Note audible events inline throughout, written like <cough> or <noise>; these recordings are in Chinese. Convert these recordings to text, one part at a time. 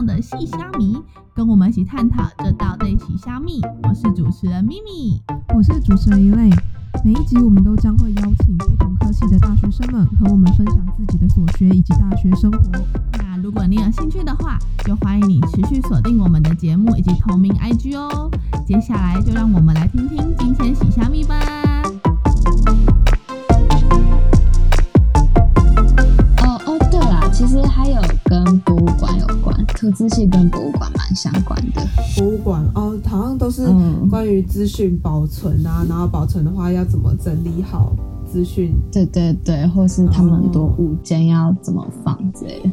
上的细虾米，跟我们一起探讨这道对起虾米。我是主持人咪咪，我是主持人一类。每一集我们都将会邀请不同科系的大学生们和我们分享自己的所学以及大学生活。那如果你有兴趣的话，就欢迎你持续锁定我们的节目以及同名 IG 哦。接下来就让我们来听听今天洗虾米吧。图资讯跟博物馆蛮相关的，博物馆哦，好像都是关于资讯保存啊，然后保存的话要怎么整理好资讯，对对对，或是他们很多物件要怎么放之类的。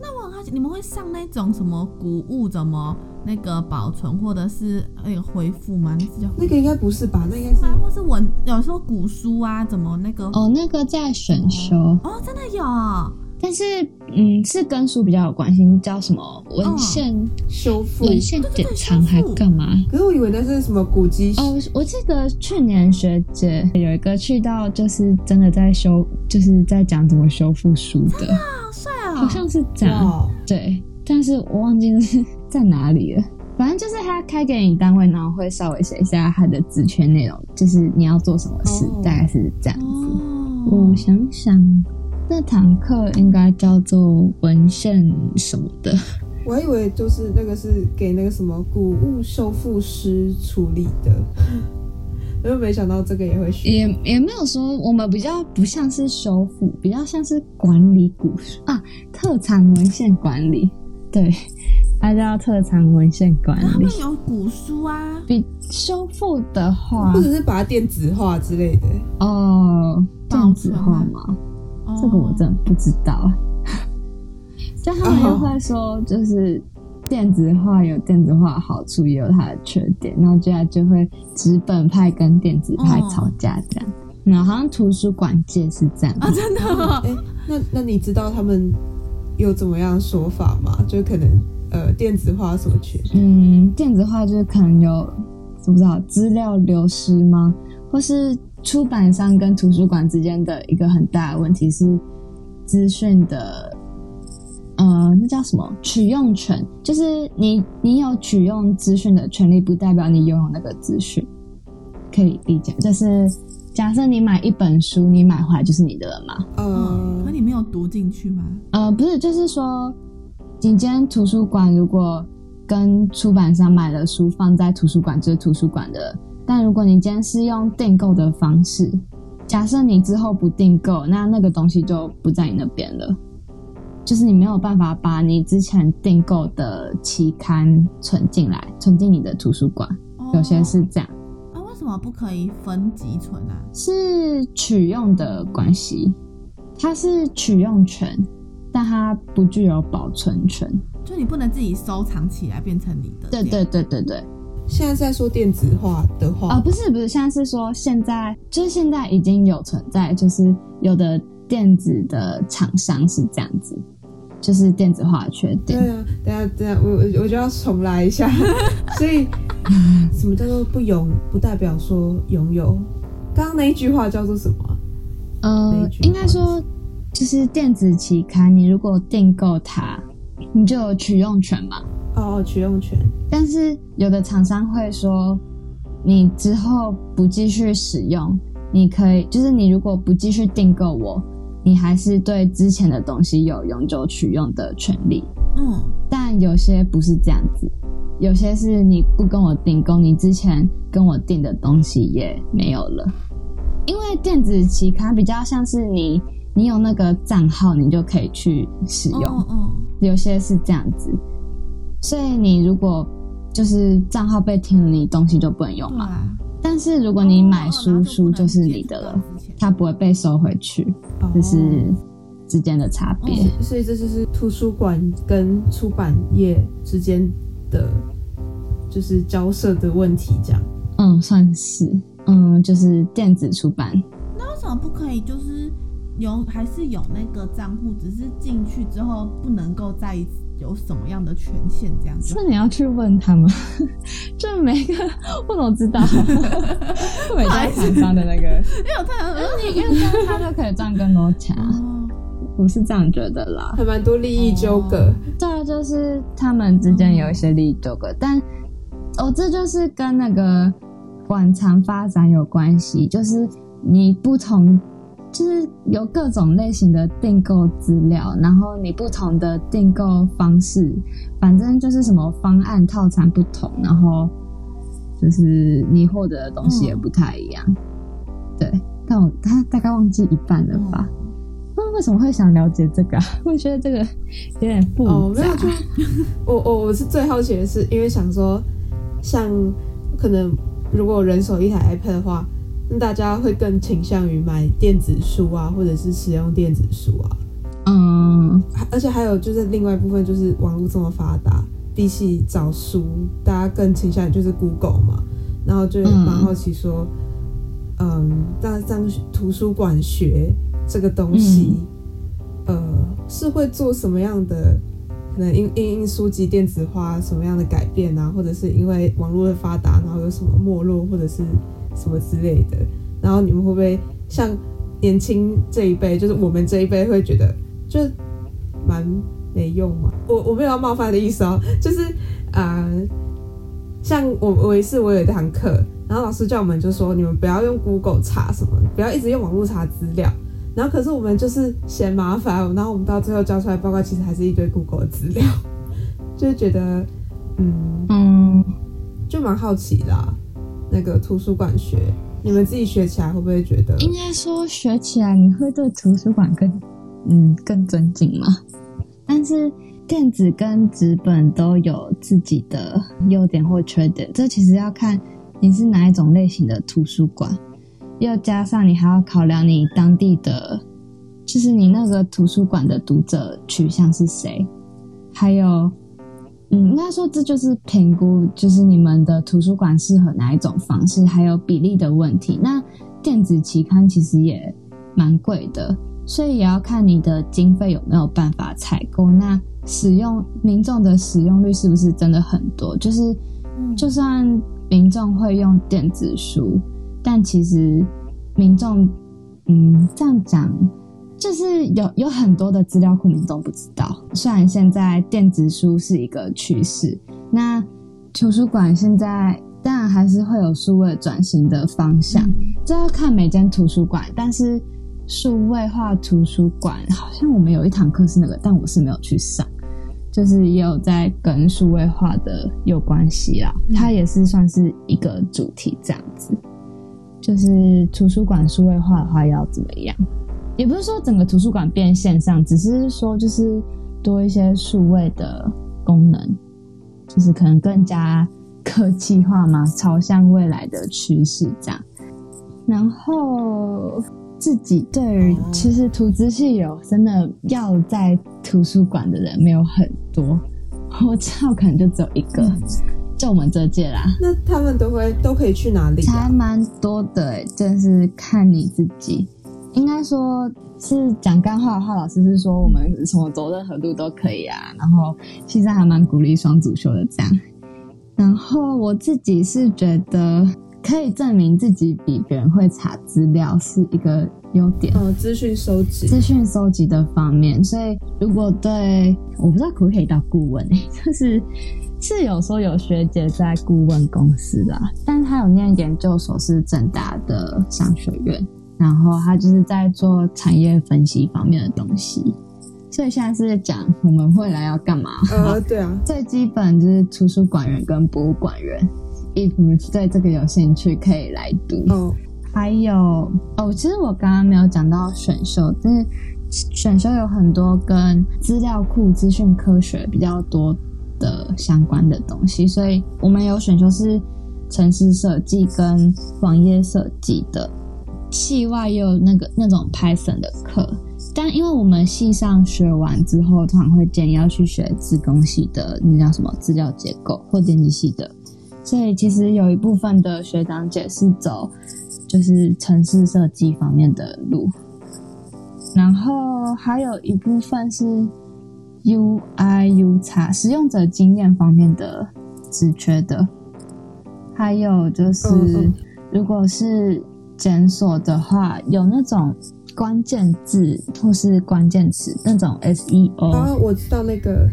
那我好奇你们会上那种什么古物怎么那个保存，或者是那个恢复吗？那是叫那个应该不是吧？那应该是或是文，有时候古书啊，怎么那个哦，那个在选修哦，真的有。但是，嗯，是跟书比较有关系，叫什么文献修复、文献典藏还干嘛？可是我以为那是什么古籍哦。我记得去年学姐有一个去到，就是真的在修，就是在讲怎么修复书的，好帅啊！好像是讲对，但是我忘记是在哪里了。反正就是他开给你单位，然后会稍微写一下他的职权内容，就是你要做什么事，大概是这样子。我想想。那堂课应该叫做文献什么的，我还以为就是那个是给那个什么古物修复师处理的，<laughs> 因为没想到这个也会学。也也没有说我们比较不像是修复，比较像是管理古啊，特产文献管理，对，它叫特产文献管理。他们有古书啊，比修复的话，或者是把它电子化之类的。哦，电子化吗？这个我真的不知道，就他们又会说，就是电子化有电子化的好处，也有它的缺点，然后接下来就会纸本派跟电子派吵架这样。然后好像图书馆界是这样啊，真的？哎，那那你知道他们有怎么样说法吗？就可能呃，电子化什么缺点？嗯，电子化就是可能有不知道资料流失吗？或是？出版商跟图书馆之间的一个很大的问题是资讯的，呃，那叫什么取用权？就是你你有取用资讯的权利，不代表你拥有那个资讯。可以理解，就是假设你买一本书，你买回来就是你的了嘛？嗯，可你没有读进去吗？呃，不是，就是说，今天图书馆如果跟出版商买了书放在图书馆，就是图书馆的。但如果你今天是用订购的方式，假设你之后不订购，那那个东西就不在你那边了，就是你没有办法把你之前订购的期刊存进来，存进你的图书馆。有些是这样。啊为什么不可以分级存啊？是取用的关系，它是取用权，但它不具有保存权。就你不能自己收藏起来变成你的。对对对对对。现在在说电子化的话啊，不是不是，现在是说现在就是现在已经有存在，就是有的电子的厂商是这样子，就是电子化的缺点。对啊，等下等下，我我就要重来一下。<laughs> 所以什么叫做不拥，不代表说拥有？刚刚那一句话叫做什么？呃，应该说就是电子期刊，你如果订购它，你就有取用权嘛。哦，取用权。但是有的厂商会说，你之后不继续使用，你可以，就是你如果不继续订购我，你还是对之前的东西有永久取用的权利。嗯，但有些不是这样子，有些是你不跟我订购，你之前跟我订的东西也没有了。因为电子期刊比较像是你，你有那个账号，你就可以去使用。嗯，有些是这样子。所以你如果就是账号被停了，你东西就不能用嘛。但是如果你买书，书就是你的了，它不会被收回去，就是之间的差别。所以这就是图书馆跟出版业之间的，就是交涉的问题，这样。嗯，算是，嗯，就是电子出版。那为什么不可以？就是有还是有那个账户，只是进去之后不能够再一次。有什么样的权限？这样子，那你要去问他们。<laughs> 就每个我怎么知道？每家厂商的那个，因为他，因为因为他就可以赚更多钱。<laughs> 我是这样觉得啦。还蛮多利益纠葛。对啊，就是他们之间有一些利益纠葛，但哦，这就是跟那个馆藏发展有关系，就是你不同，就是有各种类型的订购资料，然后你不同的订购方式，反正就是什么方案套餐不同，然后就是你获得的东西也不太一样。对，但我他大概忘记一半了吧？那为什么会想了解这个啊？<laughs> 我觉得这个有点复杂。哦，没有，就我我我是最好奇的是，因为想说，像可能如果人手一台 iPad 的话，那大家会更倾向于买电子书啊，或者是使用电子书啊。嗯，而且还有就是另外一部分就是网络这么发达，比起找书，大家更倾向于就是 Google 嘛，然后就蛮好奇说，嗯，那这样图书馆学这个东西，呃，是会做什么样的？可能因因因书籍电子化什么样的改变啊，或者是因为网络的发达，然后有什么没落或者是什么之类的，然后你们会不会像年轻这一辈，就是我们这一辈会觉得就蛮没用嘛？我我没有要冒犯的意思哦，就是啊、呃像我我有一次我有一堂课，然后老师叫我们就说你们不要用 Google 查什么，不要一直用网络查资料。然后可是我们就是嫌麻烦，然后我们到最后交出来报告，其实还是一堆 Google 的资料，<laughs> 就是觉得嗯，嗯，就蛮好奇啦。那个图书馆学，你们自己学起来会不会觉得？应该说学起来你会对图书馆更嗯更尊敬吗？但是电子跟纸本都有自己的优点或缺点，这其实要看你是哪一种类型的图书馆，又加上你还要考量你当地的，就是你那个图书馆的读者取向是谁，还有。嗯，应该说这就是评估，就是你们的图书馆适合哪一种方式，还有比例的问题。那电子期刊其实也蛮贵的，所以也要看你的经费有没有办法采购。那使用民众的使用率是不是真的很多？就是就算民众会用电子书，但其实民众，嗯，这样讲。就是有有很多的资料库，民众不知道。虽然现在电子书是一个趋势，那图书馆现在当然还是会有数位转型的方向，这要看每间图书馆。但是数位化图书馆好像我们有一堂课是那个，但我是没有去上，就是也有在跟数位化的有关系啦。它也是算是一个主题这样子。就是图书馆数位化的话要怎么样？也不是说整个图书馆变线上，只是说就是多一些数位的功能，就是可能更加科技化嘛，朝向未来的趋势这样。然后自己对于其实图资系有真的要在图书馆的人没有很多，我知道可能就只有一个，就我们这届啦。那他们都会都可以去哪里、啊？还蛮多的、欸，真是看你自己。应该说是讲干话的话，老师是说我们什么走任何路都可以啊。然后其实还蛮鼓励双主修的这样。然后我自己是觉得可以证明自己比别人会查资料是一个优点。哦，资讯收集，资讯收集的方面。所以如果对我不知道可不可以到顾问、欸，就是是有说有学姐在顾问公司啦，但是他有念研究所是正大的商学院。然后他就是在做产业分析方面的东西，所以现在是讲我们未来要干嘛？呃，对啊，最基本就是图书馆员跟博物馆员，if 对这个有兴趣可以来读。哦，还有哦，其实我刚刚没有讲到选修，但是选修有很多跟资料库、资讯科学比较多的相关的东西，所以我们有选修是城市设计跟网页设计的。系外也有那个那种 Python 的课，但因为我们系上学完之后，通常会建议要去学自工系的，那叫什么资料结构或电机系的，所以其实有一部分的学长姐是走就是城市设计方面的路，然后还有一部分是 UI U 叉使用者经验方面的职缺的，还有就是如果是检索的话，有那种关键字或是关键词那种 SEO，啊，我知道那个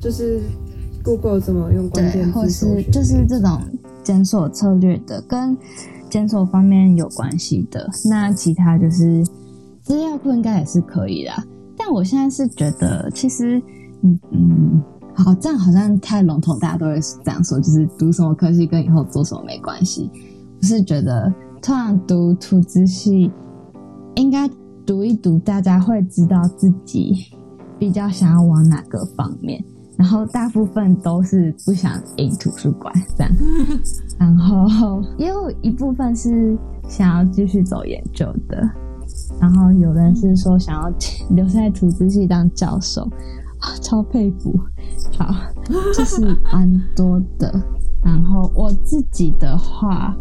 就是 Google 怎么用关对，键或字或是就是这种检索策略的，跟检索方面有关系的。那其他就是资料库应该也是可以的啊，但我现在是觉得，其实，嗯嗯，好，这样好像太笼统，大家都会这样说，就是读什么科系跟以后做什么没关系。我是觉得，突然读图资系，应该读一读，大家会知道自己比较想要往哪个方面。然后大部分都是不想进图书馆这样，<laughs> 然后也有一部分是想要继续走研究的，然后有人是说想要 <laughs> 留在图资系当教授，啊，超佩服。好，就是蛮多的。然后我自己的话，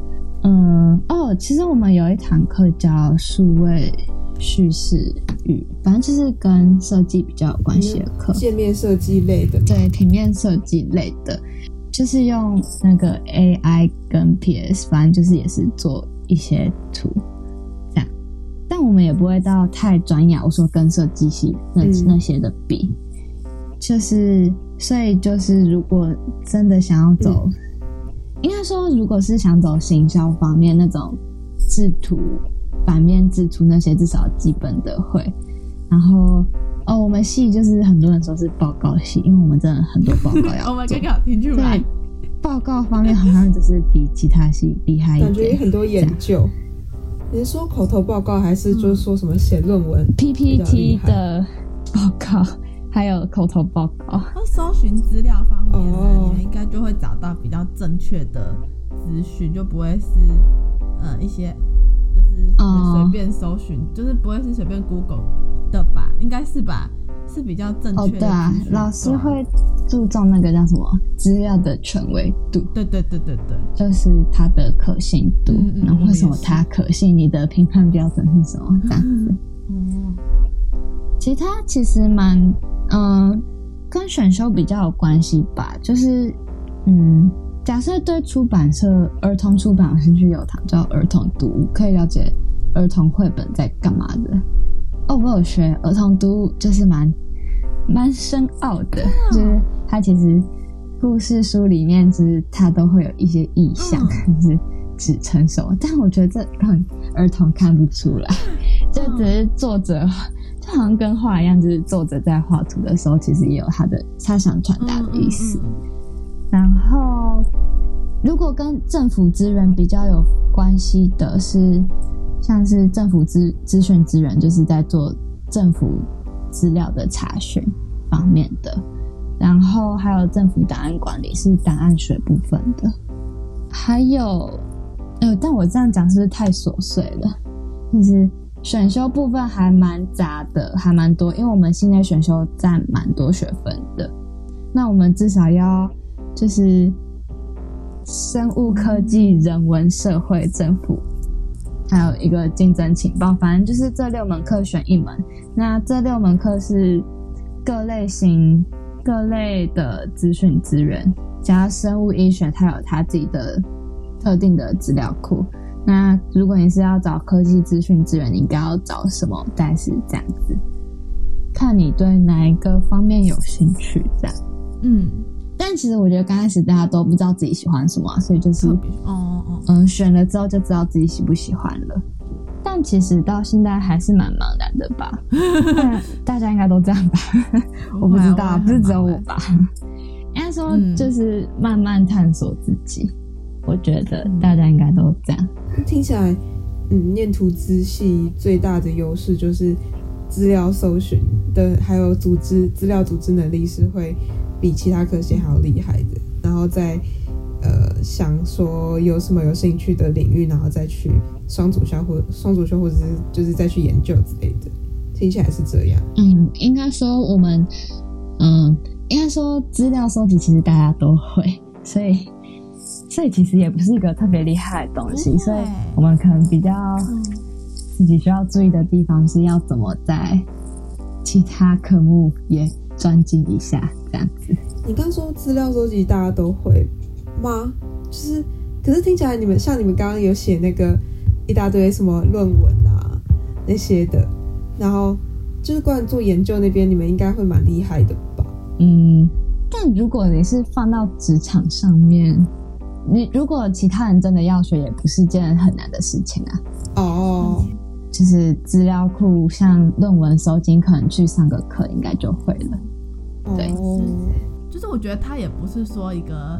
嗯，哦，其实我们有一堂课叫数位叙事语，反正就是跟设计比较有关系的课。界面设计类的，对平面设计类的，就是用那个 AI 跟 PS，反正就是也是做一些图这样，但我们也不会到太专业。我说跟设计系那、嗯那些的比，就是所以就是如果真的想要走，应该说如果是想走行销方面那种制图、版面制图那些，至少基本的会，然后。哦，我们系就是很多人说是报告系，因为我们真的很多报告要我们做刚。刚有听出来，报告方面好像就是比其他系厉害一感觉也点。很多研究。你是说口头报告，还是就是说什么写论文？PPT 的报告，还有口头报告。那搜寻资料方面你们应该就会找到比较正确的资讯，就不会是呃一些就是哦随便搜寻，就是不会是随便 Google 的吧？应该是吧？是比较正哦，确的对啊老师会注重那个叫什么资料的权威度，对对对对对，就是它的可信度。嗯嗯然后为什么它可信？你的评判标准是什么？这样子。嗯，<laughs> 其他其实蛮，嗯、跟选修比较有关系吧。就是，嗯，假设对出版社、儿童出版有兴趣，有堂叫儿童读物，可以了解儿童绘本在干嘛的。哦，我有学儿童读物，就是蛮蛮深奥的，就是它其实故事书里面，就是它都会有一些意象，就是指成熟，但我觉得这让儿童看不出来，就只是作者。就好像跟画一样，就是作者在画图的时候，其实也有他的他想传达的意思。嗯然后，如果跟政府资源比较有关系的是，像是政府资资讯资源，就是在做政府资料的查询方面的。然后还有政府档案管理是档案学部分的，还有，呃，但我这样讲是不是太琐碎了？就是选修部分还蛮杂的，还蛮多，因为我们系内选修占蛮多学分的。那我们至少要就是生物科技、人文、社会、政府，还有一个竞争情报，反正就是这六门课选一门。那这六门课是各类型、各类的资讯资源，加生物医学，它有它自己的特定的资料库。那如果你是要找科技资讯资源，你应该要找什么？大概是这样子，看你对哪一个方面有兴趣，这样。嗯，但其实我觉得刚开始大家都不知道自己喜欢什么啊、所以就是哦哦哦，嗯，选了之后就知道自己喜不喜欢了。但其实到现在还是蛮茫然的吧？<laughs> 大家应该都这样吧？<laughs> 我不知道，不是只有我吧？应该说嗯就是慢慢探索自己。我觉得嗯大家应该都这样。听起来，嗯，念图资系最大的优势就是资料搜寻的，还有组织资料组织能力是会比其他科系还要厉害的。然后再呃想说有什么有兴趣的领域，然后再去双主修或双主修，或者是就是再去研究之类的。听起来是这样。嗯，应该说我们，嗯，应该说资料收集其实大家都会，所以所以其实也不是一个特别厉害的东西，所以我们可能比较嗯自己需要注意的地方是要怎么在其他科目也专精一下，这样子。你刚说资料收集大家都会吗？就是，可是听起来你们像你们刚刚有写那个一大堆什么论文啊，那些的。然后就是关于做研究那边，你们应该会蛮厉害的吧？嗯，但如果你是放到职场上面，你如果其他人真的要学，也不是件很难的事情啊。哦，就是资料库，像论文收集，可能去上个课应该就会了。对哦就是我觉得他也不是说一个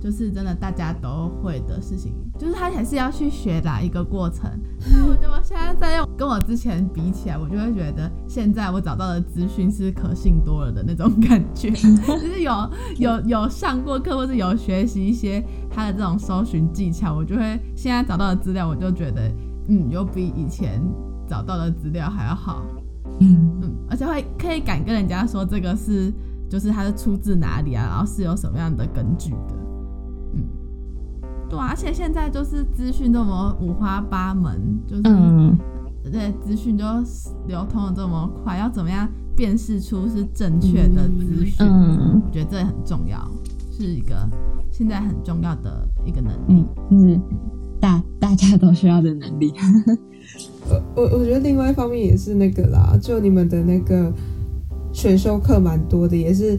就是真的大家都会的事情，就是他还是要去学的一个过程。那我觉得我现在在用跟我之前比起来，我就会觉得现在我找到的资讯是可信多了的那种感觉，<laughs> 就是有有有上过课或是有学习一些他的这种搜寻技巧，我就会现在找到的资料，我就觉得嗯，有比以前找到的资料还要好。嗯，嗯，而且会可以敢跟人家说这个是，就是它是出自哪里啊，然后是有什么样的根据的，嗯，对啊，而且现在就是资讯这么五花八门，就是嗯，对资讯就流通的这么快，要怎么样辨识出是正确的资讯？嗯我觉得这很重要，是一个现在很重要的一个能力嗯。，就是大大家都需要的能力。我我我觉得另外一方面也是那个啦，就你们的那个选修课蛮多的，也是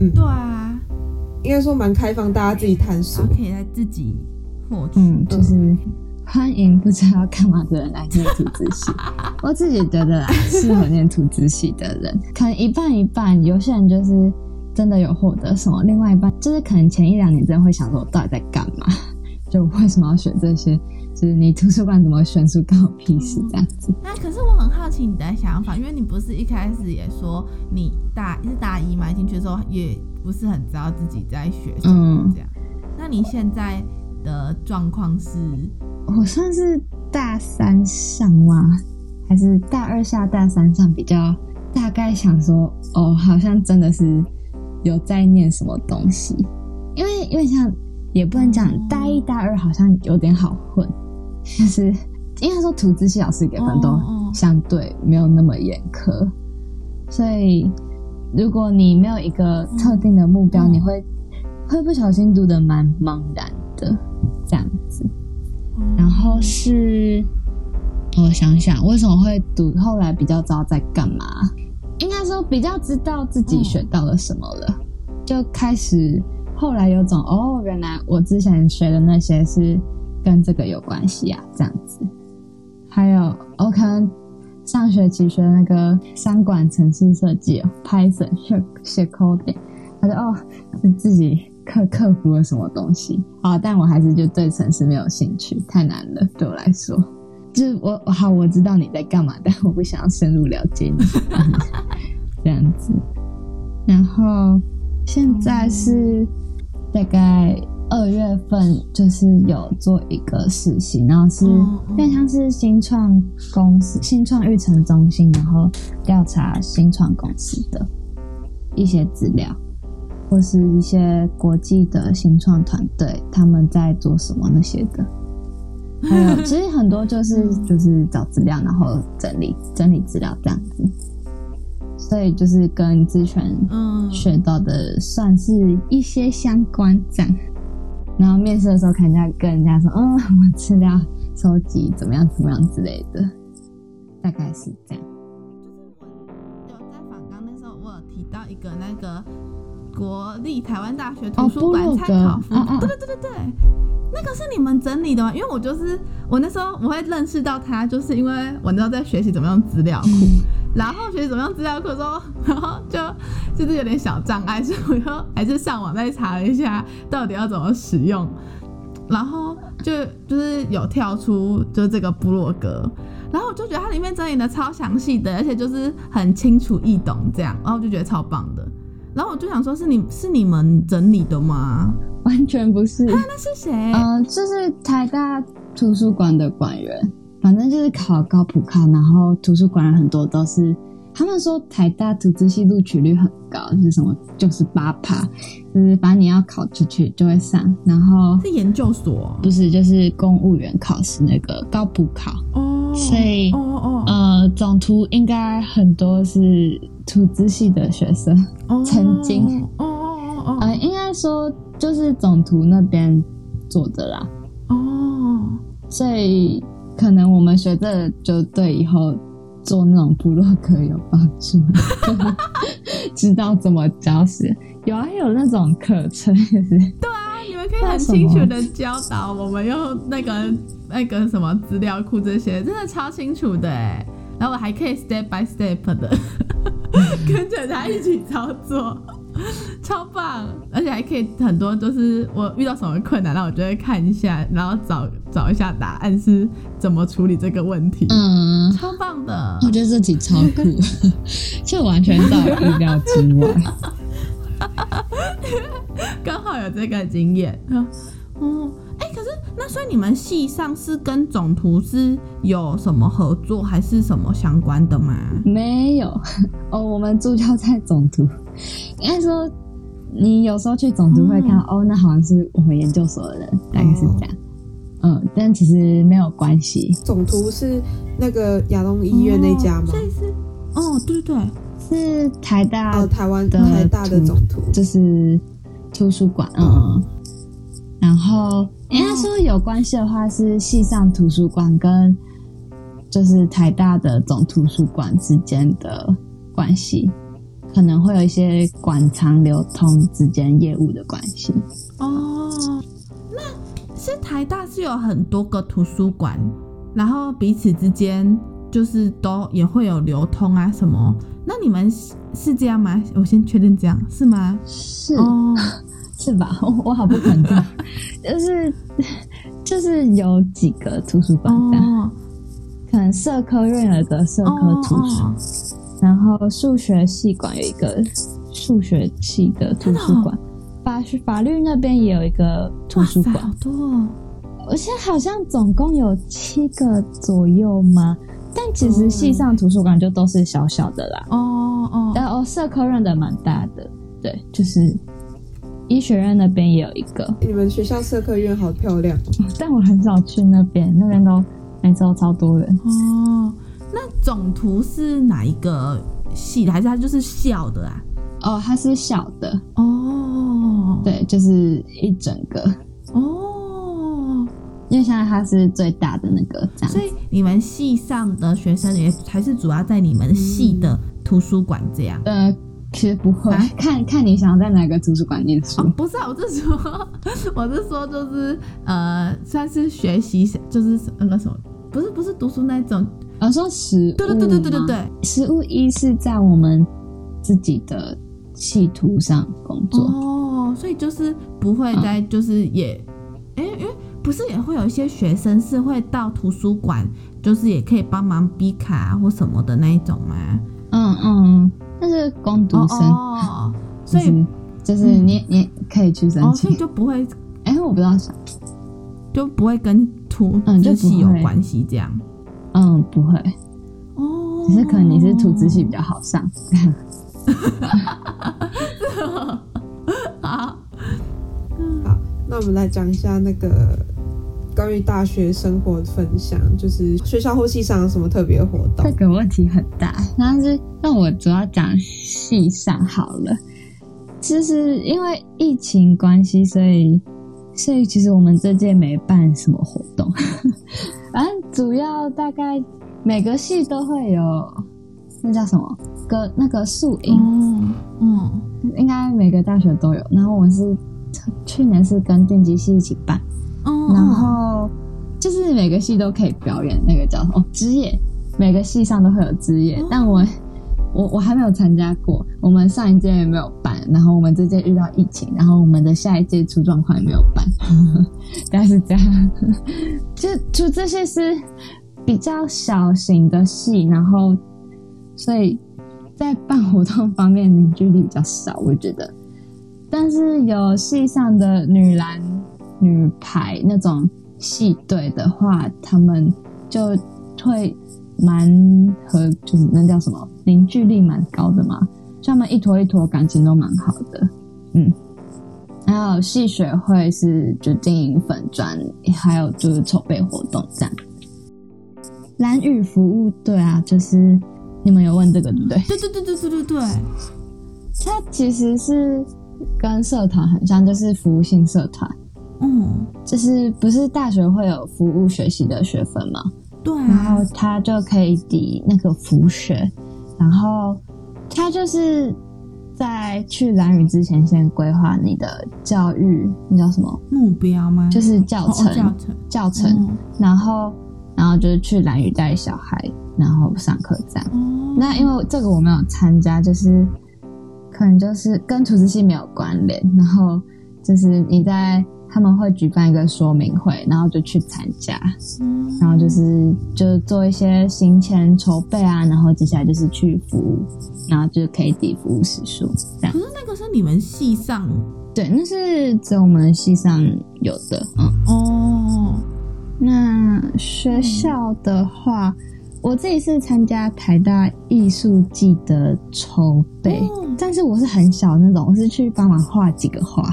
嗯对啊，应该说蛮开放，大家自己探索。可以在自己获取。嗯，就是欢迎不知道干嘛的人来念图资系。<laughs> 我自己觉得啦，适合念图资系的人，可能一半一半。有些人就是真的有获得什么，另外一半就是可能前一两年真的会想说，我到底在干嘛？就为什么要选这些？就是你图书馆怎么选书关我屁事这样子。那可是我很好奇你的想法，因为你不是一开始也说你大是大一嘛进去的时候也不是很知道自己在学什么嗯这样。那你现在的状况是？我算是大三上吗？还是大二下大三上比较大概想说，哦，好像真的是有在念什么东西，因为因为像也不能讲大一大二好像有点好混，就是应该说图资系老师给分都相对没有那么严苛，所以如果你没有一个特定的目标，嗯。你会会不小心读的蛮茫然的这样子。然后是，我想想，为什么会读？后来比较知道在干嘛，应该说比较知道自己学到了什么了，就开始后来有种哦，原来我之前学的那些是跟这个有关系啊，这样子。还有我可能上学期学那个三管城市设计哦，Python <laughs> 学写 coding，他说哦是自己克克服了什么东西啊，但我还是就对城市没有兴趣，太难了对我来说。就是我好我知道你在干嘛，但我不想要深入了解你，<laughs> 这样子。然后现在是大概二月份，就是有做一个实习，然后是嗯嗯有点像是新创公司、新创育成中心，然后调查新创公司的一些资料，或是一些国际的新创团队他们在做什么那些的。<laughs> 还有，其实很多就是就是找资料，然后整理整理资料这样子。所以就是跟资权嗯，学到的算是一些相关这样。然后面试的时候，看人家跟人家说，嗯，我资料收集怎么样怎么样之类的，大概是这样。有在访刚那时候，我有提到一个那个国立台湾大学哦图书馆参考附，格啊啊对对对对对，那个是你们整理的吗？因为我就是我那时候我会认识到他，就是因为我那时候在学习怎么用资料库，然后学习怎么用资料库的时候，然后就 <laughs> 就是有点小障碍，所以我就还是上网再查了一下到底要怎么使用，然后就就是有跳出就是这个部落格，然后我就觉得它里面整理的超详细的，而且就是很清楚易懂这样，然后我就觉得超棒的。然后我就想说，是你是你们整理的吗？完全不是，<laughs> 那是谁？嗯、这是台大图书馆的馆员，反正就是考高普考，然后图书馆人很多都是，他们说台大图资系录取率很高，就是什么九十八趴，就是把你要考出去就会上，然后是研究所不是就是公务员考试那个高普考，哦，所以哦哦呃，总图应该很多是图资系的学生，哦，曾经哦哦哦呃，应该说就是总图那边做的啦。哦哦，所以可能我们学这就对以后做那种部落格有帮助，<laughs> 知道怎么教学。有啊，有那种课程也是。对啊，你们可以很清楚的教导我们用那个那个什么资料库这些，真的超清楚的哎。然后我还可以 step by step 的跟着他一起操作。<laughs> 超棒，而且还可以很多，就是我遇到什么困难，那我就会看一下，然后找找一下答案是怎么处理这个问题。嗯，超棒的，我觉得这题超酷，<laughs> 就完全在意料之外。<laughs> 刚好有这个经验。哦，哎，可是那所以你们系上是跟总图是有什么合作，还是什么相关的吗？没有 <laughs> 哦，我们助教在总图。应该说，你有时候去总图会看到，哦，那好像是我们研究所的人，大概是这样。嗯，但其实没有关系。总图是那个亚东医院那家吗？所以是，哦，对对对，是台大哦，台湾的台大的总图，就是图书馆。嗯，然后应该说有关系的话，是系上图书馆跟就是台大的总图书馆之间的关系。可能会有一些馆藏流通之间业务的关系哦。那是台大是有很多个图书馆，然后彼此之间就是都也会有流通啊什么。那你们是这样吗？我先确认这样是吗？是哦，是吧？<laughs> 我好不肯定，就是就是有几个图书馆哦，可能社科院有个社科图书。然后数学系馆有一个数学系的图书馆，法法律那边也有一个图书馆，好多。哦。而且好像总共有七个左右吗？但其实系上图书馆就都是小小的啦。哦哦，但哦，社科院的蛮大的，对，就是医学院那边也有一个。你们学校社科院好漂亮，但我很少去那边，那边都每次都超多人。哦。那总图是哪一个系的？还是它就是小的啊？哦，它是小的哦。对，就是一整个哦。因为现在它是最大的那个，这样。所以你们系上的学生也还是主要在你们系的图书馆这样？呃，其实不会，看看你想在哪个图书馆念书。不是啊，我是说，<laughs> 我是说，就是呃，算是学习，就是那个什么，不是不是读书那种。我说食物，对对对对对对对，食物一是在我们自己的系图上工作哦，所以就是不会在就是也，哎哎，不是也会有一些学生是会到图书馆，就是也可以帮忙逼卡或什么的那一种吗？嗯嗯，那是工读生哦，所以就是你你可以去申请，所以就不会，哎，我不知道啥，就不会跟图资系有关系这样。嗯，不会，哦，只是可能你是图资系比较好上。好，<laughs> <laughs> 好，那我们来讲一下那个关于大学生活的分享，就是学校或系上有什么特别活动？这个问题很大，但是那我主要讲系上好了。其实因为疫情关系，所以所以其实我们这届没办什么活动。<laughs> 反正主要大概每个系都会有，那叫什么？个那个宿营，嗯，应该每个大学都有。然后我是去年是跟电机系一起办，然后就是每个系都可以表演那个叫哦职业，每个系上都会有职业，但我我我还没有参加过。我们上一届也没有办，然后我们这届遇到疫情，然后我们的下一届出状况也没有办，<laughs> 大概是这样。<laughs> 就就这些是比较小型的戏，然后所以在办活动方面凝聚力比较少，我觉得。但是有戏上的女篮、女排那种系队的话，他们就会蛮和就是那叫什么凝聚力蛮高的嘛，他们一坨一坨感情都蛮好的，嗯。还有戏学会是就经营粉砖，还有就是筹备活动这样。蓝雨服务队啊，就是你们有问这个对不对？对对对对对对对。它其实是跟社团很像，就是服务性社团。嗯，就是不是大学会有服务学习的学分吗？对啊，然后他就可以抵那个腐血，然后他就是在去蓝宇之前先规划你的教育，那叫什么？目标吗？就是教哦程，哦教程，教程，嗯然后然后就是去蓝宇带小孩，然后上课这样。哦，那因为这个我没有参加，就是可能就是跟厨师系没有关联，然后就是你在他们会举办一个说明会，然后就去参加，嗯。然后就是就做一些行前筹备啊，然后接下来就是去服务，然后就可以抵服务时数这样。可。是那个是你们系上？对，那是只有我们系上有的，嗯。哦，那学校的话，我自己是参加台大艺术季的筹备，哦。但是我是很小那种，我是去帮忙画几个画，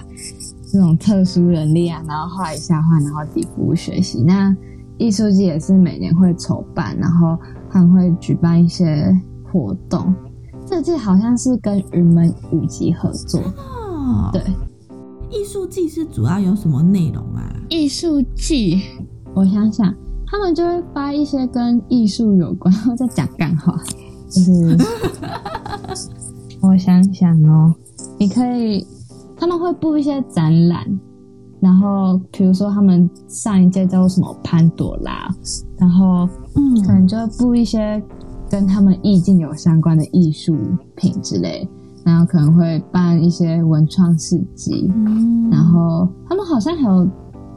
这种特殊能力啊，然后画一下画，然后抵服务学习。那艺术季也是每年会筹办，然后还会举办一些活动。这季好像是跟云门舞集合作，哦，对，艺术季是主要有什么内容啊？艺术季，我想想，他们就会发一些跟艺术有关，然后再讲干话，<laughs> 就是我想想哦，你可以，他们会布一些展览，然后比如说他们上一届叫做什么潘朵拉，然后嗯可能就会布一些跟他们意境有相关的艺术品之类，然后可能会办一些文创市集，嗯。然后他们好像还有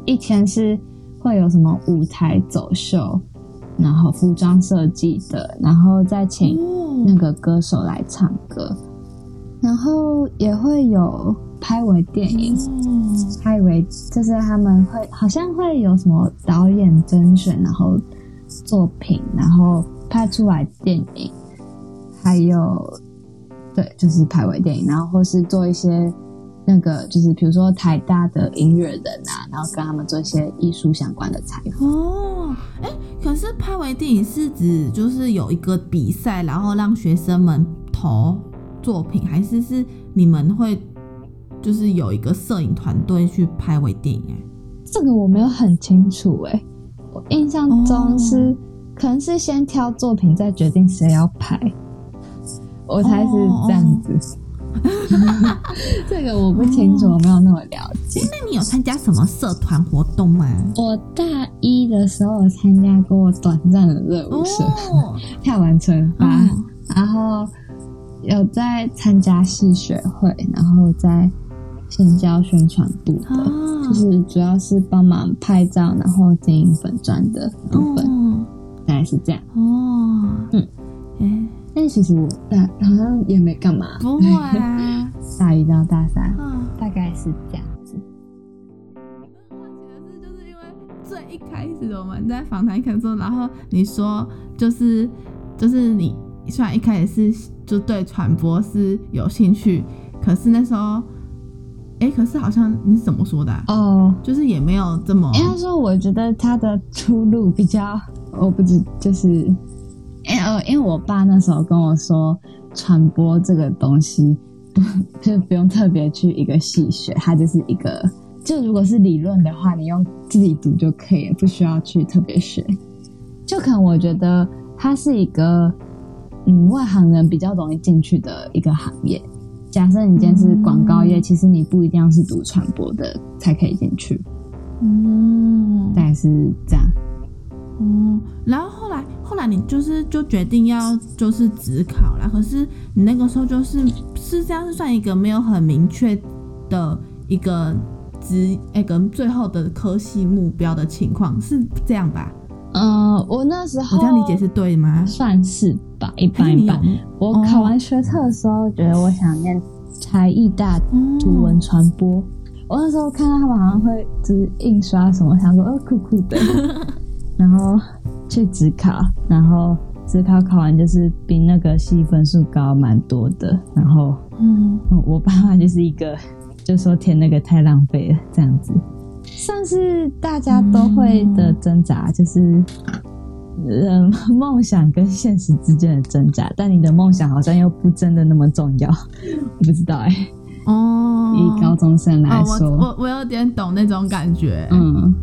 一天是会有什么舞台走秀，然后服装设计的，然后再请那哦，个歌手来唱歌，然后也会有拍为电影，哦拍为就是他们会好像会有什么导演甄选，然后作品，然后拍出来电影，还有对，就是拍为电影，然后或是做一些那个就是比如说台大的音乐人啊，然后跟他们做一些艺术相关的采访。哦，哎，可是拍为电影是指就是有一个比赛，然后让学生们投作品，还是是你们会就是有一个摄影团队去拍微电影？哎，这个我没有很清楚哎、我印象中是、哦可能是先挑作品，再决定谁要拍。我猜是这样子。<laughs> 这个我不清楚，哦我没有那么了解。那你有参加什么社团活动吗？我大一的时候有参加过短暂的热舞社，哦，跳完春发，嗯然后有在参加系学会，然后在新交宣传部的，啊。就是主要是帮忙拍照，然后经营粉砖的部分，哦。大概是这样。哦，嗯，哎，但其实我大好像也没干嘛，不会啊，<laughs> 大一到大三嗯。大概是这样子。好奇的是，就是因为最一开始我们在访谈一开始说，然后你说就是就是你虽然一开始是就对传播是有兴趣，可是那时候，哎、可是好像你是怎么说的、啊？哦，就是也没有这么应该说，我觉得他的出路比较，我不知就是，因为我爸那时候跟我说，传播这个东西不 <laughs> 就不用特别去一个系学，它就是一个，就如果是理论的话，你用自己读就可以了，不需要去特别学。就可能我觉得它是一个，嗯，外行人比较容易进去的一个行业。假设你今天是广告业，嗯其实你不一定要是读传播的才可以进去。嗯大概是这样。嗯，然后后来后来你就是就决定要就是只考啦，可是你那个时候就是是这样是算一个没有很明确的一个职那个最后的科系目标的情况，是这样吧？嗯、我那时候我这样理解是对吗？算是吧，一还是你有般一般。我考完学测的时候，觉得我想念才艺大嗯图文传播。我那时候看到他们好像会就是印刷什么，想说呃酷酷的，<laughs> 然后去职考，然后职考考完就是比那个系分数高蛮多的，然后嗯嗯我爸妈就是一个就说填那个太浪费了这样子，算是大家都会的挣扎，就是嗯 <laughs> 梦想跟现实之间的挣扎，但你的梦想好像又不真的那么重要，<laughs> 我不知道哎、哦，以高中生来哦，说，我我我有点懂那种感觉，嗯，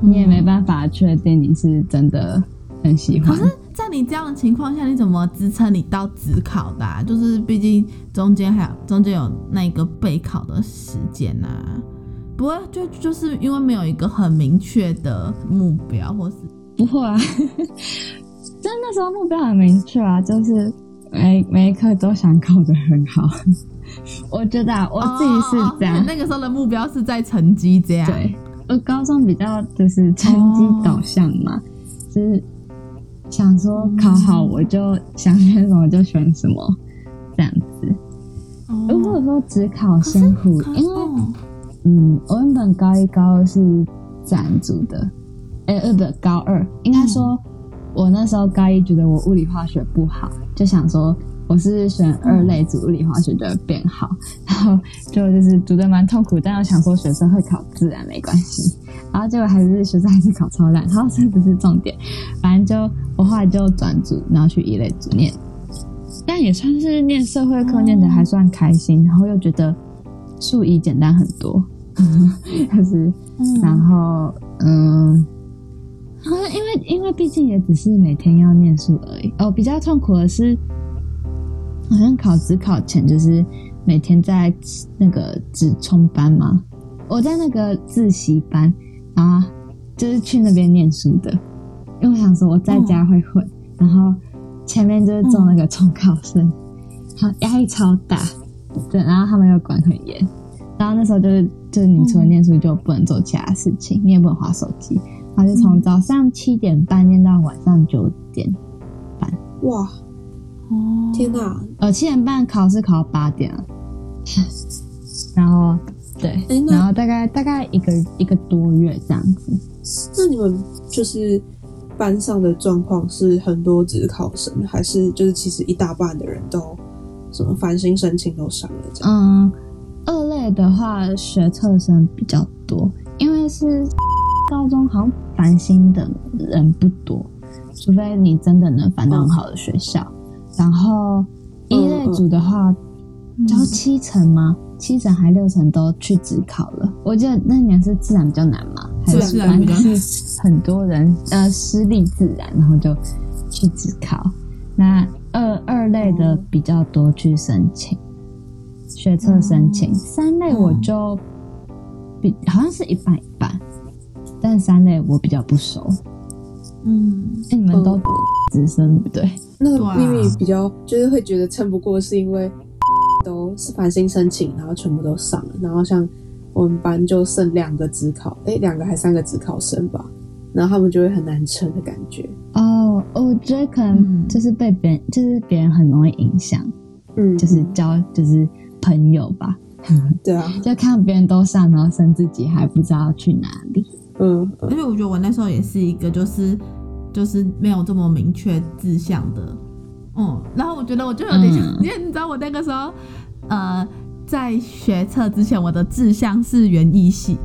你也没办法确定你是真的很喜欢。可是，在你这样的情况下，你怎么支撑你到职考的、啊？就是毕竟中间还有中间有那个备考的时间呐、不会就就是因为没有一个很明确的目标，或是不会啊，<laughs> 真那时候目标很明确啊，就是每每一科都想考得很好。<laughs> 我觉得、啊、我自己是这样，哦那个时候的目标是在成绩这样。对，我高中比较就是成绩导向嘛，就是想说考好我就想选什么就选什么这样子。哦如果说只考辛苦，因为哦嗯，我原本高一高二是自然组的，哎、呃，不，高二。应该说，我那时候高一觉得我物理化学不好，就想说我是选二类组物理化学就会变好，<laughs> 然后就就是读的蛮痛苦，但又想说学生会考自然没关系，然后结果还是学生还是考超烂，然后这不是重点，反正就我后来就转组，然后去一类组念，但也算是念社会课念的还算开心，然后又觉得数一简单很多。<laughs> 就是，然后嗯，好像因为因为毕竟也只是每天要念书而已。哦，比较痛苦的是，好像考职考前就是每天在那个职冲班嘛，我在那个自习班，然后就是去那边念书的，因为我想说我在家会混，然后前面就是做那个重考生，好压力超大，对，然后他们又管很严。然后那时候就是，就是你除了念书就不能做其他事情，你也不能划手机。然后就从早上七点半念到晚上九点，哇，哦，天哪！呃，七点半考试考到八点了。<laughs> 然后对然后大概大概一个一个多月这样子。那你们就是班上的状况是很多只考生，还是就是其实一大半的人都什么繁星申请都上了这样？嗯，二类的话学测生比较多，因为是 <laughs> 高中好像繁星的人不多，除非你真的能繁到很好的学校。然后一类组的话，只有七成吗？七成还六成都去职考了。我记得那年是自然比较难嘛，还是反正是很多人呃私立自然，然后就去职考。那二二类的比较多去申请。学测申请，三类我就比好像是一半一半，但三类我比较不熟。嗯，哎、你们都直升对不对？那个秘密比较就是会觉得撑不过，是因为都是繁星申请，然后全部都上了，然后像我们班就剩两个职考，哎，两个还三个职考生吧，然后他们就会很难撑的感觉。哦，我觉得可能嗯。就是被别人，就是别人很容易影响，嗯，就是教就是朋友吧，对啊，就看别人都上，然后剩自己还不知道去哪里。嗯嗯。因为我觉得我那时候也是一个就是就是没有这么明确志向的，嗯，然后我觉得我就有点像，嗯。因为你知道我那个时候呃在学测之前，我的志向是园艺系。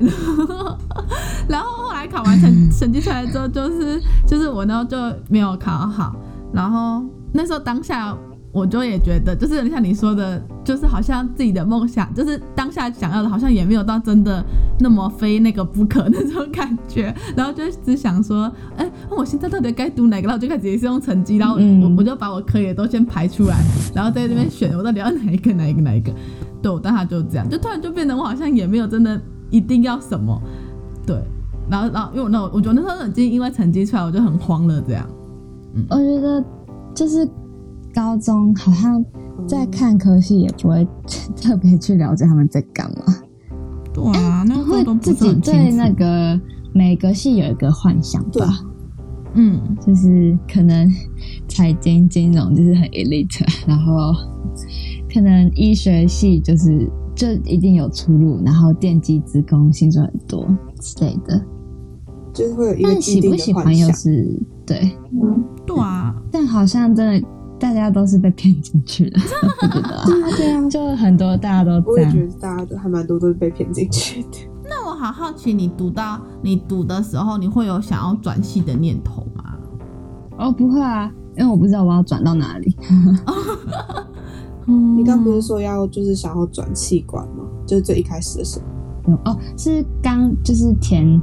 <laughs> 然后后来考完成成绩出来之后，就是就是我呢就没有考好，然后那时候当下我就也觉得，就是像你说的，就是好像自己的梦想，就是当下想要的，好像也没有到真的那么非那个不可那种感觉，然后就只想说，哎、我现在到底该读哪个？然后我就开始也是用成绩，然后我、嗯我就把我可以的都先排出来，然后在那边选我到底要哪一个哪一个哪一个。对，我当下就这样，就突然就变得我好像也没有真的一定要什么，对，然后然后因为我那我觉得那时候已经因为成绩出来，我就很慌了，这样。嗯我觉得就是高中好像在看科系也不会特别去了解他们在干嘛，对啊，那会自己对那个每个系有一个幻想吧。嗯就是可能财经金融就是很 elite，然后可能医学系就是就一定有出路，然后电机资工薪水很多之类的。就是会有一个但喜不喜欢又。是对，对啊，但好像真的大家都是被骗进去的，我觉得啊对啊，对啊，就很多大家都我也。觉得大家都还蛮多都是被骗进去的。那我好好奇，你读到你读的时候，你会有想要转系的念头吗？哦，不会啊，因为我不知道我要转到哪里。嗯 <laughs> 你刚不是说要就是想要转气管吗？就是最一开始的时候。哦，是刚就是填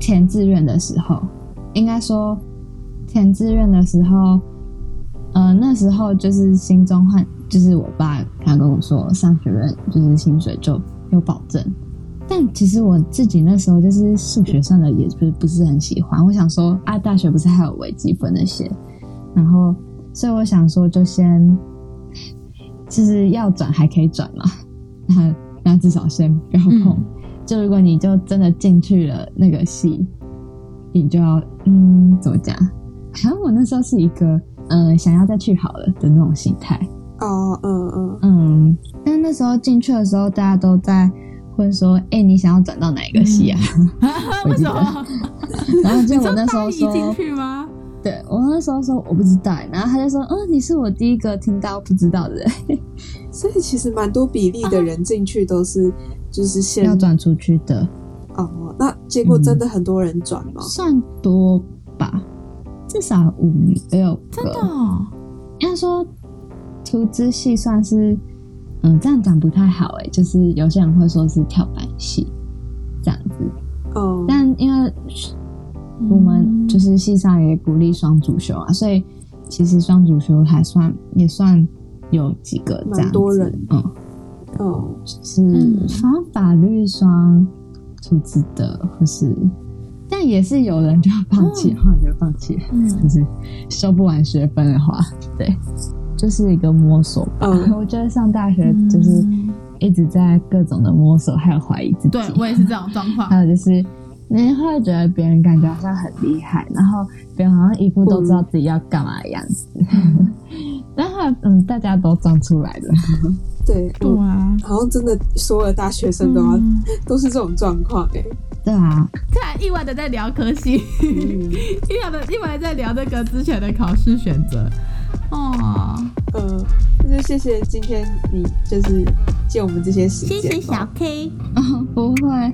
填志愿的时候，应该说填志愿的时候，呃，那时候就是心中换，就是我爸他跟我说，上学院就是薪水就有保证。但其实我自己那时候就是数学上的也不不是很喜欢，我想说啊，大学不是还有微积分那些，然后所以我想说就先，就是要转还可以转嘛，那那至少先不要碰。<laughs> 就如果你就真的进去了那个系，你就要嗯怎么讲？<laughs> 好像我那时候是一个嗯想要再去好了的那种心态。哦，嗯嗯嗯，但那时候进去的时候，大家都在问说：“哎、你想要转到哪一个系啊？” <laughs> 我为什么？<laughs> 然后就我那时候说进说，去吗？对我那时候说我不知道，然后他就说：“嗯，你是我第一个听到不知道的人，<laughs> 所以其实蛮多比例的人进去都是就是先要转出去的，哦，那结果真的很多人转吗？算多吧，至少五六个。”真的、哦？应该说，图资系算是，嗯，这样讲不太好诶，就是有些人会说是跳板系这样子，哦，但因为我们就是系上也鼓励双主修啊，所以其实双主修还算也算有几个这样子，蛮多人。嗯，哦。是好像法律双出资的，或是，但也是有人就放弃，后来就放弃。嗯就是收不完学分的话，对，就是一个摸索吧。嗯我觉得上大学就是一直在各种的摸索，还有怀疑自己。对我也是这种状况 <laughs> 还。有就是你会觉得别人感觉好像很厉害，然后别人好像一副都知道自己要干嘛的样子，<laughs> 然后嗯大家都长出来了 <laughs> 对对啊。好像真的所有大学生都要都是这种状况哎对啊。突然意外的在聊科技 <laughs> 意外的意外在聊那个之前的考试选择。哦。呃那就谢谢今天你就是借我们这些时间谢谢小 k 哦 <laughs> 不会。